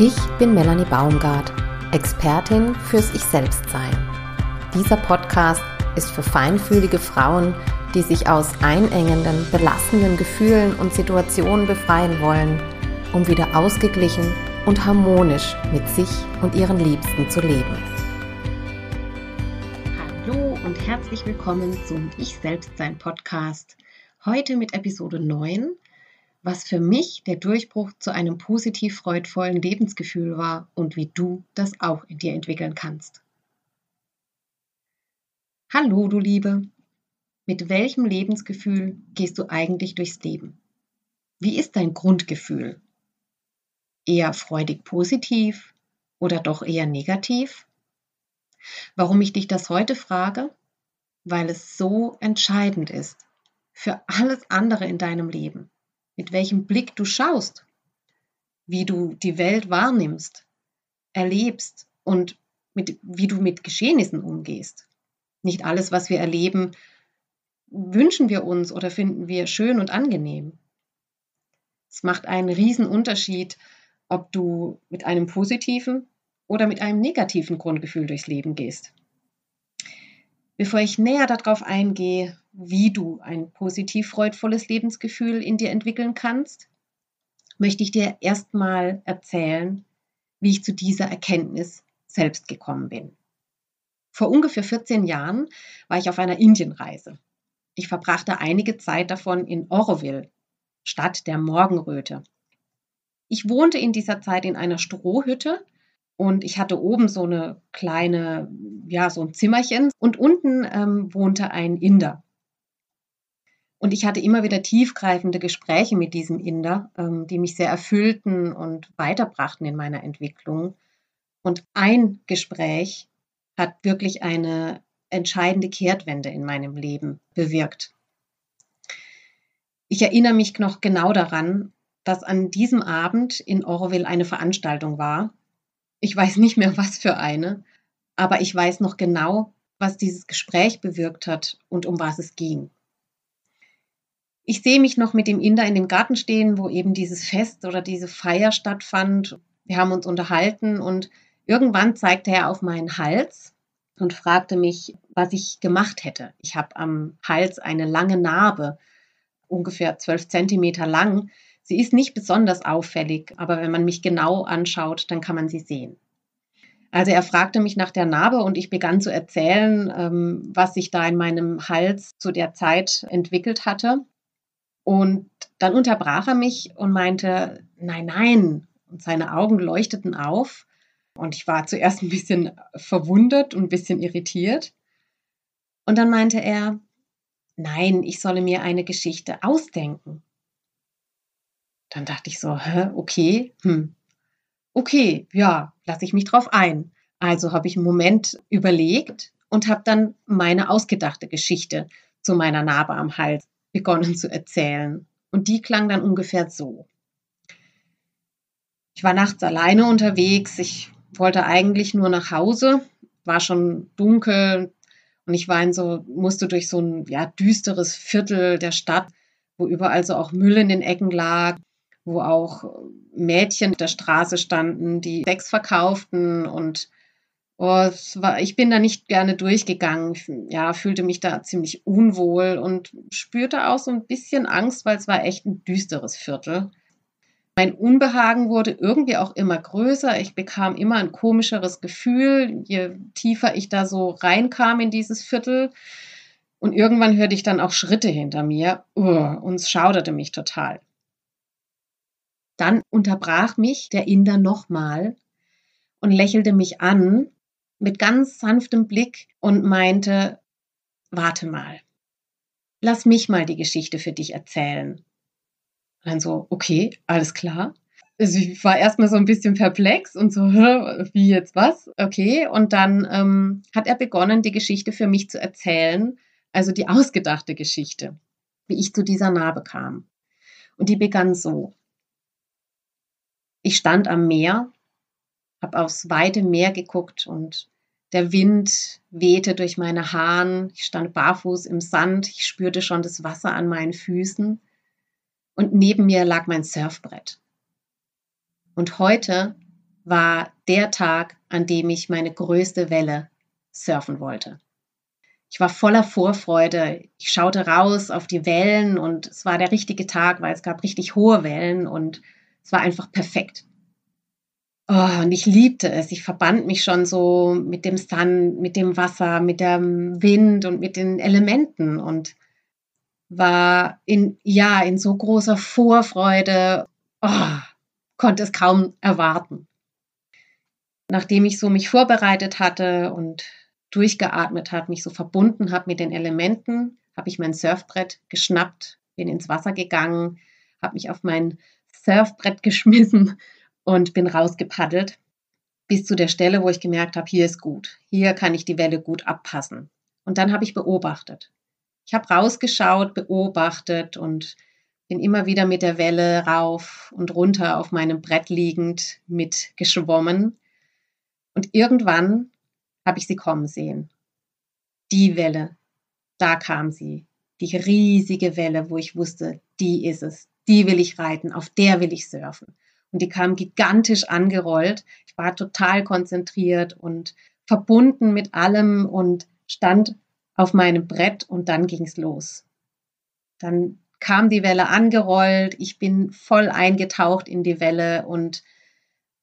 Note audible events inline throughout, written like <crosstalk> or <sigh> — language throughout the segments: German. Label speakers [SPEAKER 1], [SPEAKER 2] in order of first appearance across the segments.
[SPEAKER 1] Ich bin Melanie Baumgart, Expertin fürs Ich-Selbst-Sein. Dieser Podcast ist für feinfühlige Frauen, die sich aus einengenden, belastenden Gefühlen und Situationen befreien wollen, um wieder ausgeglichen und harmonisch mit sich und ihren Liebsten zu leben.
[SPEAKER 2] Hallo und herzlich willkommen zum Ich-Selbst-Sein Podcast. Heute mit Episode 9 was für mich der Durchbruch zu einem positiv freudvollen Lebensgefühl war und wie du das auch in dir entwickeln kannst. Hallo, du Liebe. Mit welchem Lebensgefühl gehst du eigentlich durchs Leben? Wie ist dein Grundgefühl? Eher freudig positiv oder doch eher negativ? Warum ich dich das heute frage? Weil es so entscheidend ist für alles andere in deinem Leben mit welchem Blick du schaust, wie du die Welt wahrnimmst, erlebst und mit, wie du mit Geschehnissen umgehst. Nicht alles, was wir erleben, wünschen wir uns oder finden wir schön und angenehm. Es macht einen riesen Unterschied, ob du mit einem positiven oder mit einem negativen Grundgefühl durchs Leben gehst. Bevor ich näher darauf eingehe, wie du ein positiv freudvolles Lebensgefühl in dir entwickeln kannst, möchte ich dir erstmal erzählen, wie ich zu dieser Erkenntnis selbst gekommen bin. Vor ungefähr 14 Jahren war ich auf einer Indienreise. Ich verbrachte einige Zeit davon in Oroville, Stadt der Morgenröte. Ich wohnte in dieser Zeit in einer Strohhütte und ich hatte oben so eine kleine, ja, so ein Zimmerchen und unten ähm, wohnte ein Inder. Und ich hatte immer wieder tiefgreifende Gespräche mit diesem Inder, ähm, die mich sehr erfüllten und weiterbrachten in meiner Entwicklung. Und ein Gespräch hat wirklich eine entscheidende Kehrtwende in meinem Leben bewirkt. Ich erinnere mich noch genau daran, dass an diesem Abend in Oroville eine Veranstaltung war, ich weiß nicht mehr, was für eine, aber ich weiß noch genau, was dieses Gespräch bewirkt hat und um was es ging. Ich sehe mich noch mit dem Inder in dem Garten stehen, wo eben dieses Fest oder diese Feier stattfand. Wir haben uns unterhalten und irgendwann zeigte er auf meinen Hals und fragte mich, was ich gemacht hätte. Ich habe am Hals eine lange Narbe, ungefähr zwölf Zentimeter lang, Sie ist nicht besonders auffällig, aber wenn man mich genau anschaut, dann kann man sie sehen. Also er fragte mich nach der Narbe und ich begann zu erzählen, ähm, was sich da in meinem Hals zu der Zeit entwickelt hatte. Und dann unterbrach er mich und meinte, nein, nein. Und seine Augen leuchteten auf. Und ich war zuerst ein bisschen verwundert und ein bisschen irritiert. Und dann meinte er, nein, ich solle mir eine Geschichte ausdenken. Dann dachte ich so, hä, okay, hm, okay, ja, lasse ich mich drauf ein. Also habe ich einen Moment überlegt und habe dann meine ausgedachte Geschichte zu meiner Narbe am Hals begonnen zu erzählen. Und die klang dann ungefähr so. Ich war nachts alleine unterwegs. Ich wollte eigentlich nur nach Hause. War schon dunkel und ich war in so, musste durch so ein ja, düsteres Viertel der Stadt, wo überall so auch Müll in den Ecken lag wo auch Mädchen der Straße standen, die Sex verkauften und oh, war, ich bin da nicht gerne durchgegangen. Ja, fühlte mich da ziemlich unwohl und spürte auch so ein bisschen Angst, weil es war echt ein düsteres Viertel. Mein Unbehagen wurde irgendwie auch immer größer. Ich bekam immer ein komischeres Gefühl, je tiefer ich da so reinkam in dieses Viertel. Und irgendwann hörte ich dann auch Schritte hinter mir uh, und es schauderte mich total. Dann unterbrach mich der Inder nochmal und lächelte mich an mit ganz sanftem Blick und meinte, warte mal, lass mich mal die Geschichte für dich erzählen. Dann so, okay, alles klar. Also ich war erstmal so ein bisschen perplex und so, wie jetzt was? Okay. Und dann ähm, hat er begonnen, die Geschichte für mich zu erzählen, also die ausgedachte Geschichte, wie ich zu dieser Narbe kam. Und die begann so. Ich stand am Meer, habe aufs weite Meer geguckt und der Wind wehte durch meine Haaren. Ich stand barfuß im Sand. Ich spürte schon das Wasser an meinen Füßen. Und neben mir lag mein Surfbrett. Und heute war der Tag, an dem ich meine größte Welle surfen wollte. Ich war voller Vorfreude. Ich schaute raus auf die Wellen und es war der richtige Tag, weil es gab richtig hohe Wellen und es war einfach perfekt. Oh, und ich liebte es. Ich verband mich schon so mit dem Sand, mit dem Wasser, mit dem Wind und mit den Elementen und war in, ja, in so großer Vorfreude. Oh, konnte es kaum erwarten. Nachdem ich so mich vorbereitet hatte und durchgeatmet habe, mich so verbunden habe mit den Elementen, habe ich mein Surfbrett geschnappt, bin ins Wasser gegangen, habe mich auf mein Surfbrett <laughs> geschmissen und bin rausgepaddelt bis zu der Stelle, wo ich gemerkt habe, hier ist gut, hier kann ich die Welle gut abpassen. Und dann habe ich beobachtet. Ich habe rausgeschaut, beobachtet und bin immer wieder mit der Welle rauf und runter auf meinem Brett liegend mitgeschwommen. Und irgendwann habe ich sie kommen sehen. Die Welle, da kam sie. Die riesige Welle, wo ich wusste, die ist es. Die will ich reiten, auf der will ich surfen. Und die kam gigantisch angerollt. Ich war total konzentriert und verbunden mit allem und stand auf meinem Brett und dann ging es los. Dann kam die Welle angerollt, ich bin voll eingetaucht in die Welle und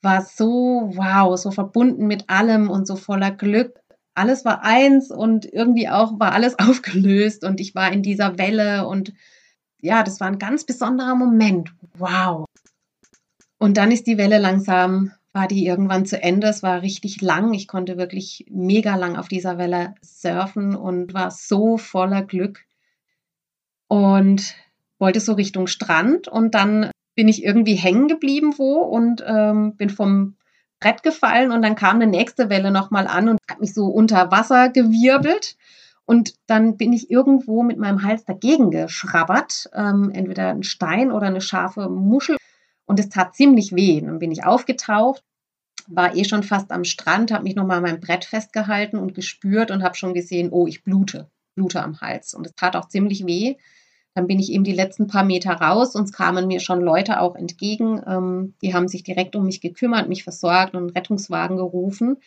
[SPEAKER 2] war so, wow, so verbunden mit allem und so voller Glück. Alles war eins und irgendwie auch war alles <laughs> aufgelöst und ich war in dieser Welle und ja, das war ein ganz besonderer Moment. Wow. Und dann ist die Welle langsam, war die irgendwann zu Ende. Es war richtig lang. Ich konnte wirklich mega lang auf dieser Welle surfen und war so voller Glück und wollte so Richtung Strand und dann bin ich irgendwie hängen geblieben wo und ähm, bin vom Brett gefallen und dann kam eine nächste Welle nochmal an und hat mich so unter Wasser gewirbelt. Und dann bin ich irgendwo mit meinem Hals dagegen geschrabbert, ähm, entweder ein Stein oder eine scharfe Muschel. Und es tat ziemlich weh. Dann bin ich aufgetaucht, war eh schon fast am Strand, habe mich nochmal an meinem Brett festgehalten und gespürt und habe schon gesehen, oh, ich blute, blute am Hals. Und es tat auch ziemlich weh. Dann bin ich eben die letzten paar Meter raus und es kamen mir schon Leute auch entgegen. Ähm, die haben sich direkt um mich gekümmert, mich versorgt und einen Rettungswagen gerufen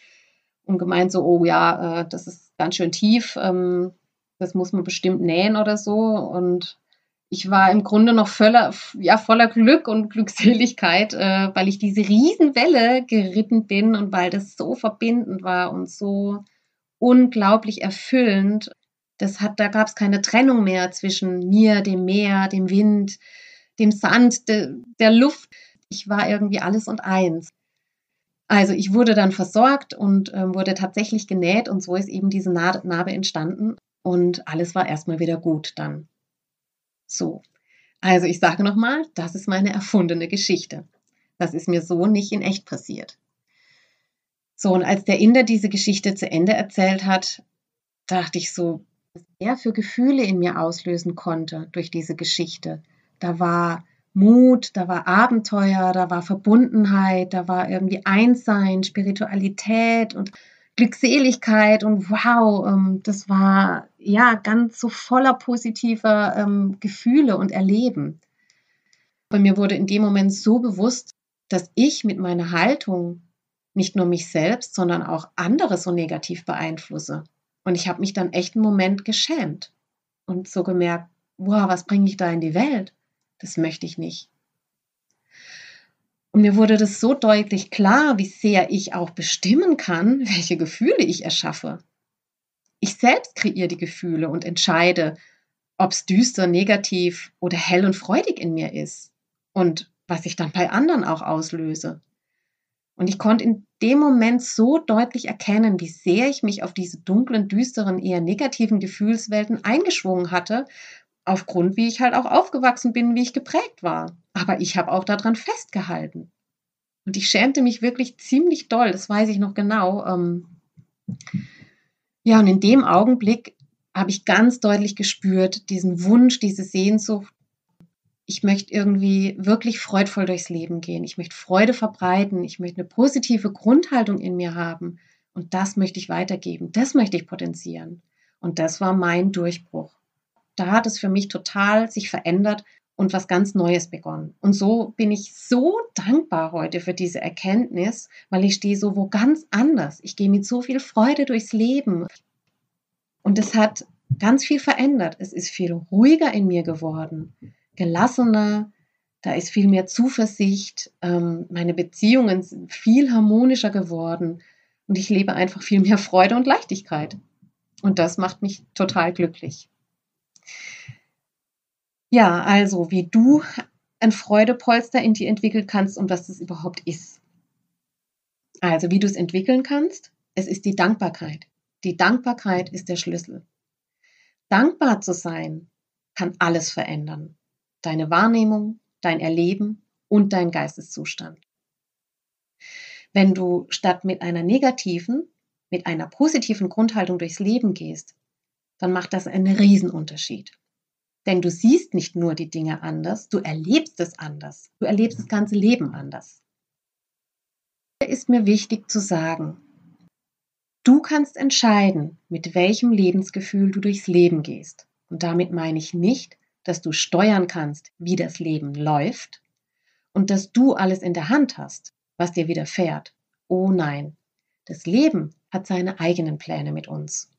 [SPEAKER 2] und gemeint so, oh ja, äh, das ist ganz schön tief, ähm, das muss man bestimmt nähen oder so. Und ich war im Grunde noch voller, ja, voller Glück und Glückseligkeit, äh, weil ich diese Riesenwelle geritten bin und weil das so verbindend war und so unglaublich erfüllend das hat, da gab es keine Trennung mehr zwischen mir, dem Meer, dem Wind, dem Sand, de, der Luft. Ich war irgendwie alles und eins. Also ich wurde dann versorgt und äh, wurde tatsächlich genäht und so ist eben diese Narbe entstanden und alles war erstmal wieder gut dann. So. Also ich sage nochmal, das ist meine erfundene Geschichte. Das ist mir so nicht in echt passiert. So, und als der Inder diese Geschichte zu Ende erzählt hat, dachte ich so, was er für Gefühle in mir auslösen konnte durch diese Geschichte. Da war Mut, da war Abenteuer, da war Verbundenheit, da war irgendwie Einssein, Spiritualität und Glückseligkeit und wow, ähm, das war ja ganz so voller positiver ähm, Gefühle und Erleben. Bei mir wurde in dem Moment so bewusst, dass ich mit meiner Haltung nicht nur mich selbst, sondern auch andere so negativ beeinflusse. Und ich habe mich dann echt einen Moment geschämt und so gemerkt, wow, was bringe ich da in die Welt? Das möchte ich nicht. Und mir wurde das so deutlich klar, wie sehr ich auch bestimmen kann, <laughs> welche Gefühle ich erschaffe. Ich selbst kreiere die Gefühle und entscheide, ob es düster, negativ oder hell und freudig in mir ist und was ich dann bei anderen auch auslöse. Und ich konnte in dem Moment so deutlich erkennen, wie sehr ich mich auf diese dunklen, düsteren, eher negativen Gefühlswelten eingeschwungen hatte, aufgrund, wie ich halt auch aufgewachsen bin, wie ich geprägt war. Aber ich habe auch daran festgehalten. Und ich schämte mich wirklich ziemlich doll, das weiß ich noch genau. Ähm ja, und in dem Augenblick habe ich ganz deutlich gespürt, diesen Wunsch, diese Sehnsucht, ich möchte irgendwie wirklich freudvoll durchs Leben gehen. Ich möchte Freude verbreiten. Ich möchte eine positive Grundhaltung in mir haben. Und das möchte ich weitergeben. Das möchte ich potenzieren. Und das war mein Durchbruch. Da hat es für mich total sich verändert und was ganz Neues begonnen. Und so bin ich so dankbar heute für diese Erkenntnis, weil ich stehe so wo ganz anders. Ich gehe mit so viel Freude durchs Leben. Und es hat ganz viel verändert. Es ist viel ruhiger in mir geworden, gelassener, da ist viel mehr Zuversicht, ähm, meine Beziehungen sind viel harmonischer geworden und ich lebe einfach viel mehr Freude und Leichtigkeit. Und das macht mich total glücklich. Ja, also wie du ein Freudepolster in dir entwickeln kannst und was das überhaupt ist. Also wie du es entwickeln kannst, es ist die Dankbarkeit. Die Dankbarkeit ist der Schlüssel. Dankbar zu sein kann alles verändern. Deine Wahrnehmung, dein Erleben und dein Geisteszustand. Wenn du statt mit einer negativen, mit einer positiven Grundhaltung durchs Leben gehst, dann macht das einen Riesenunterschied. Denn du siehst nicht nur die Dinge anders, du erlebst es anders. Du erlebst das ganze Leben anders. Hier ist mir wichtig zu sagen, du kannst entscheiden, mit welchem Lebensgefühl du durchs Leben gehst. Und damit meine ich nicht, dass du steuern kannst, wie das Leben läuft und dass du alles in der Hand hast, was dir widerfährt. Oh nein, das Leben hat seine eigenen Pläne mit uns.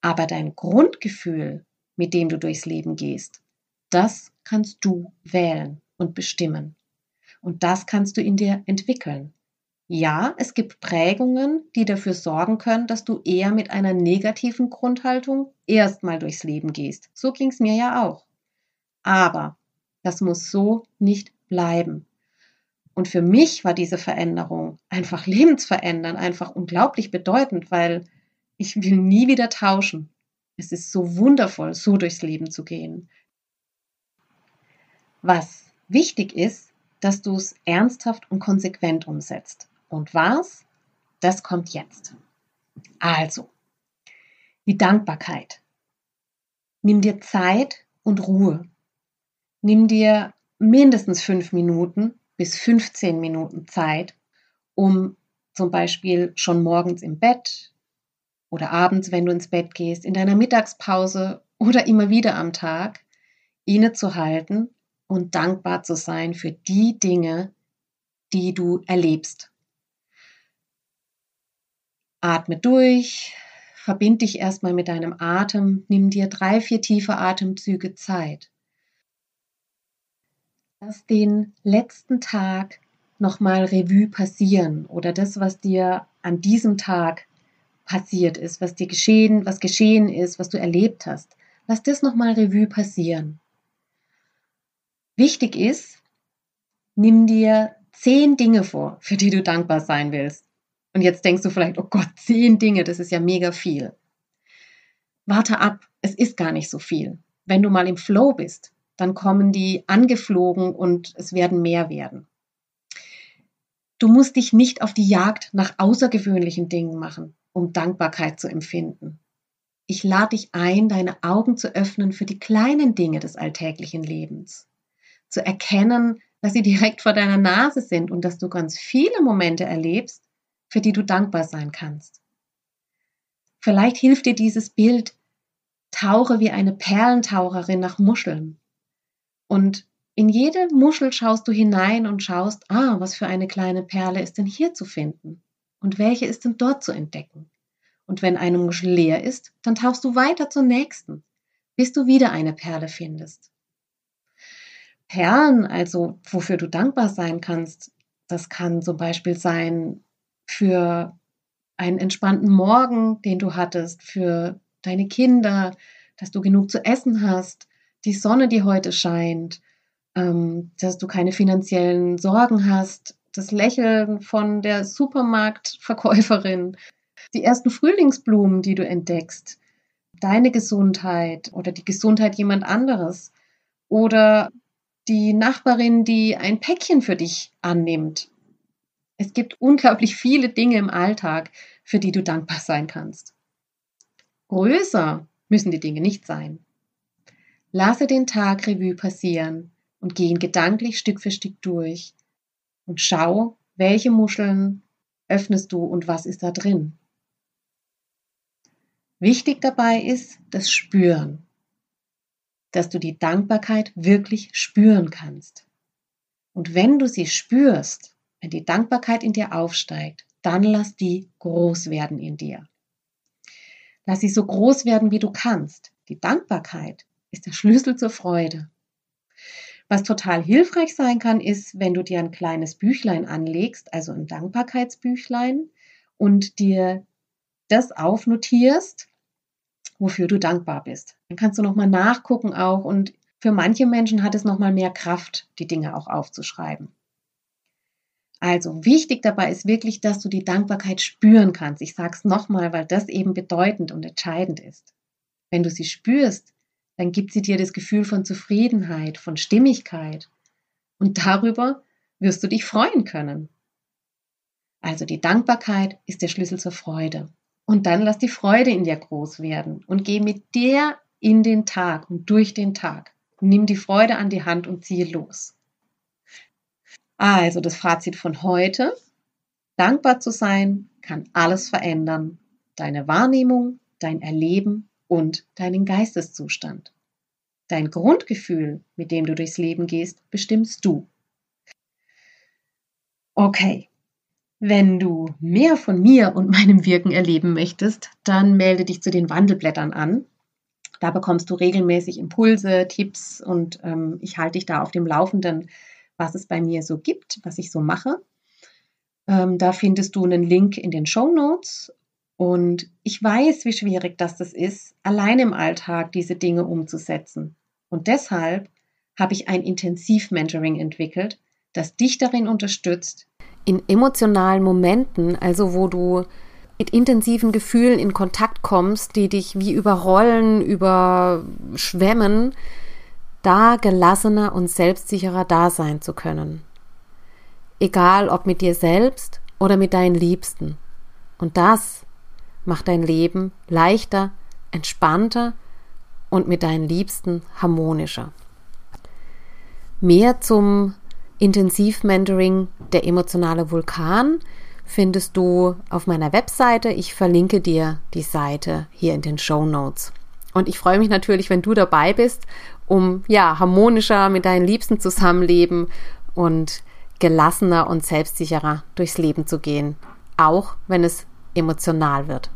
[SPEAKER 2] Aber dein Grundgefühl, mit dem du durchs Leben gehst, das kannst du wählen und bestimmen. Und das kannst du in dir entwickeln. Ja, es gibt Prägungen, die dafür sorgen können, dass du eher mit einer negativen Grundhaltung erstmal durchs Leben gehst. So ging es mir ja auch. Aber das muss so nicht bleiben. Und für mich war diese Veränderung einfach lebensverändernd, einfach unglaublich bedeutend, weil ich will nie wieder tauschen. Es ist so wundervoll, so durchs Leben zu gehen. Was wichtig ist, dass du es ernsthaft und konsequent umsetzt. Und was? Das kommt jetzt. Also, die Dankbarkeit. Nimm dir Zeit und Ruhe. Nimm dir mindestens fünf Minuten bis 15 Minuten Zeit, um zum Beispiel schon morgens im Bett oder abends, wenn du ins Bett gehst, in deiner Mittagspause oder immer wieder am Tag, innezuhalten und dankbar zu sein für die Dinge, die du erlebst. Atme durch, verbind dich erstmal mit deinem Atem, nimm dir drei, vier tiefe Atemzüge Zeit. Lass den letzten Tag nochmal Revue passieren oder das, was dir an diesem Tag passiert ist, was dir geschehen, was geschehen ist, was du erlebt hast. Lass das nochmal Revue passieren. Wichtig ist, nimm dir zehn Dinge vor, für die du dankbar sein willst. Und jetzt denkst du vielleicht, oh Gott, zehn Dinge, das ist ja mega viel. Warte ab, es ist gar nicht so viel. Wenn du mal im Flow bist, dann kommen die angeflogen und es werden mehr werden. Du musst dich nicht auf die Jagd nach außergewöhnlichen Dingen machen, um Dankbarkeit zu empfinden. Ich lade dich ein, deine Augen zu öffnen für die kleinen Dinge des alltäglichen Lebens. Zu erkennen, dass sie direkt vor deiner Nase sind und dass du ganz viele Momente erlebst, für die du dankbar sein kannst. Vielleicht hilft dir dieses Bild, tauche wie eine Perlentaucherin nach Muscheln. Und in jede Muschel schaust du hinein und schaust, ah, was für eine kleine Perle ist denn hier zu finden? Und welche ist denn dort zu entdecken? Und wenn eine Muschel leer ist, dann tauchst du weiter zur nächsten, bis du wieder eine Perle findest. Perlen, also wofür du dankbar sein kannst, das kann zum Beispiel sein, für einen entspannten Morgen, den du hattest, für deine Kinder, dass du genug zu essen hast, die Sonne, die heute scheint, ähm, dass du keine finanziellen Sorgen hast, das Lächeln von der Supermarktverkäuferin, die ersten Frühlingsblumen, die du entdeckst, deine Gesundheit oder die Gesundheit jemand anderes oder die Nachbarin, die ein Päckchen für dich annimmt es gibt unglaublich viele Dinge im Alltag, für die du dankbar sein kannst. Größer müssen die Dinge nicht sein. Lasse den Tag Revue passieren und geh ihn gedanklich Stück für Stück durch und schau, welche Muscheln öffnest du und was ist da drin. Wichtig dabei ist das Spüren. dass du die Dankbarkeit wirklich spüren kannst. Und wenn du sie spürst, wenn die Dankbarkeit in dir aufsteigt, dann lass die groß werden in dir. Lass sie so groß werden, wie du kannst. Die Dankbarkeit ist der Schlüssel zur Freude. Was total hilfreich sein kann, ist, wenn du dir ein kleines Büchlein anlegst, also ein Dankbarkeitsbüchlein, und dir das aufnotierst, wofür du dankbar bist. Dann kannst du nochmal nachgucken auch und für manche Menschen hat es nochmal mehr Kraft, die Dinge auch aufzuschreiben. Also wichtig dabei ist wirklich, dass du die Dankbarkeit spüren kannst. Ich sage es nochmal, weil das eben bedeutend und entscheidend ist. Wenn du sie spürst, dann gibt sie dir das Gefühl von Zufriedenheit, von Stimmigkeit. Und darüber wirst du dich freuen können. Also die Dankbarkeit ist der Schlüssel zur Freude. Und dann lass die Freude in dir groß werden und geh mit der in den Tag und durch den Tag. Nimm die Freude an die Hand und ziehe los. Also das Fazit von heute. Dankbar zu sein kann alles verändern. Deine Wahrnehmung, dein Erleben und deinen Geisteszustand. Dein Grundgefühl, mit dem du durchs Leben gehst, bestimmst du. Okay, wenn du mehr von mir und meinem Wirken erleben möchtest, dann melde dich zu den Wandelblättern an. Da bekommst du regelmäßig Impulse, Tipps und ähm, ich halte dich da auf dem Laufenden, was es bei mir so gibt, was ich so mache. Ähm, da findest du einen Link in den Show Notes. Und ich weiß, wie schwierig das, ist, allein im Alltag diese Dinge umzusetzen. Und deshalb habe ich ein Intensiv-Mentoring entwickelt, das dich darin unterstützt,
[SPEAKER 1] in emotionalen Momenten, also wo du mit intensiven Gefühlen in Kontakt kommst, die dich wie überrollen, überschwemmen, da gelassener und selbstsicherer da sein zu können. Egal ob mit dir selbst oder mit deinen Liebsten. Und das macht dein Leben leichter, entspannter und mit deinen Liebsten harmonischer. Mehr zum Intensivmentoring Der emotionale Vulkan findest du auf meiner Webseite. Ich verlinke dir die Seite hier in den Show Notes. Und ich freue mich natürlich, wenn du dabei bist, um ja harmonischer mit deinen Liebsten zusammenleben und gelassener und selbstsicherer durchs Leben zu gehen, auch wenn es emotional wird.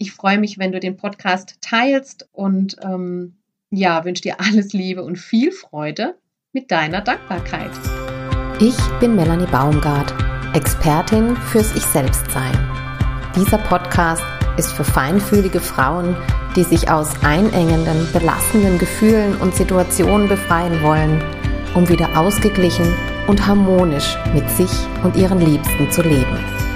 [SPEAKER 2] Ich freue mich, wenn du den Podcast teilst und ähm, ja, wünsche dir alles Liebe und viel Freude mit deiner Dankbarkeit.
[SPEAKER 1] Ich bin Melanie Baumgart, Expertin fürs Ich Selbstsein. Dieser Podcast ist für feinfühlige Frauen, die sich aus einengenden, belastenden Gefühlen und Situationen befreien wollen, um wieder ausgeglichen und harmonisch mit sich und ihren Liebsten zu leben.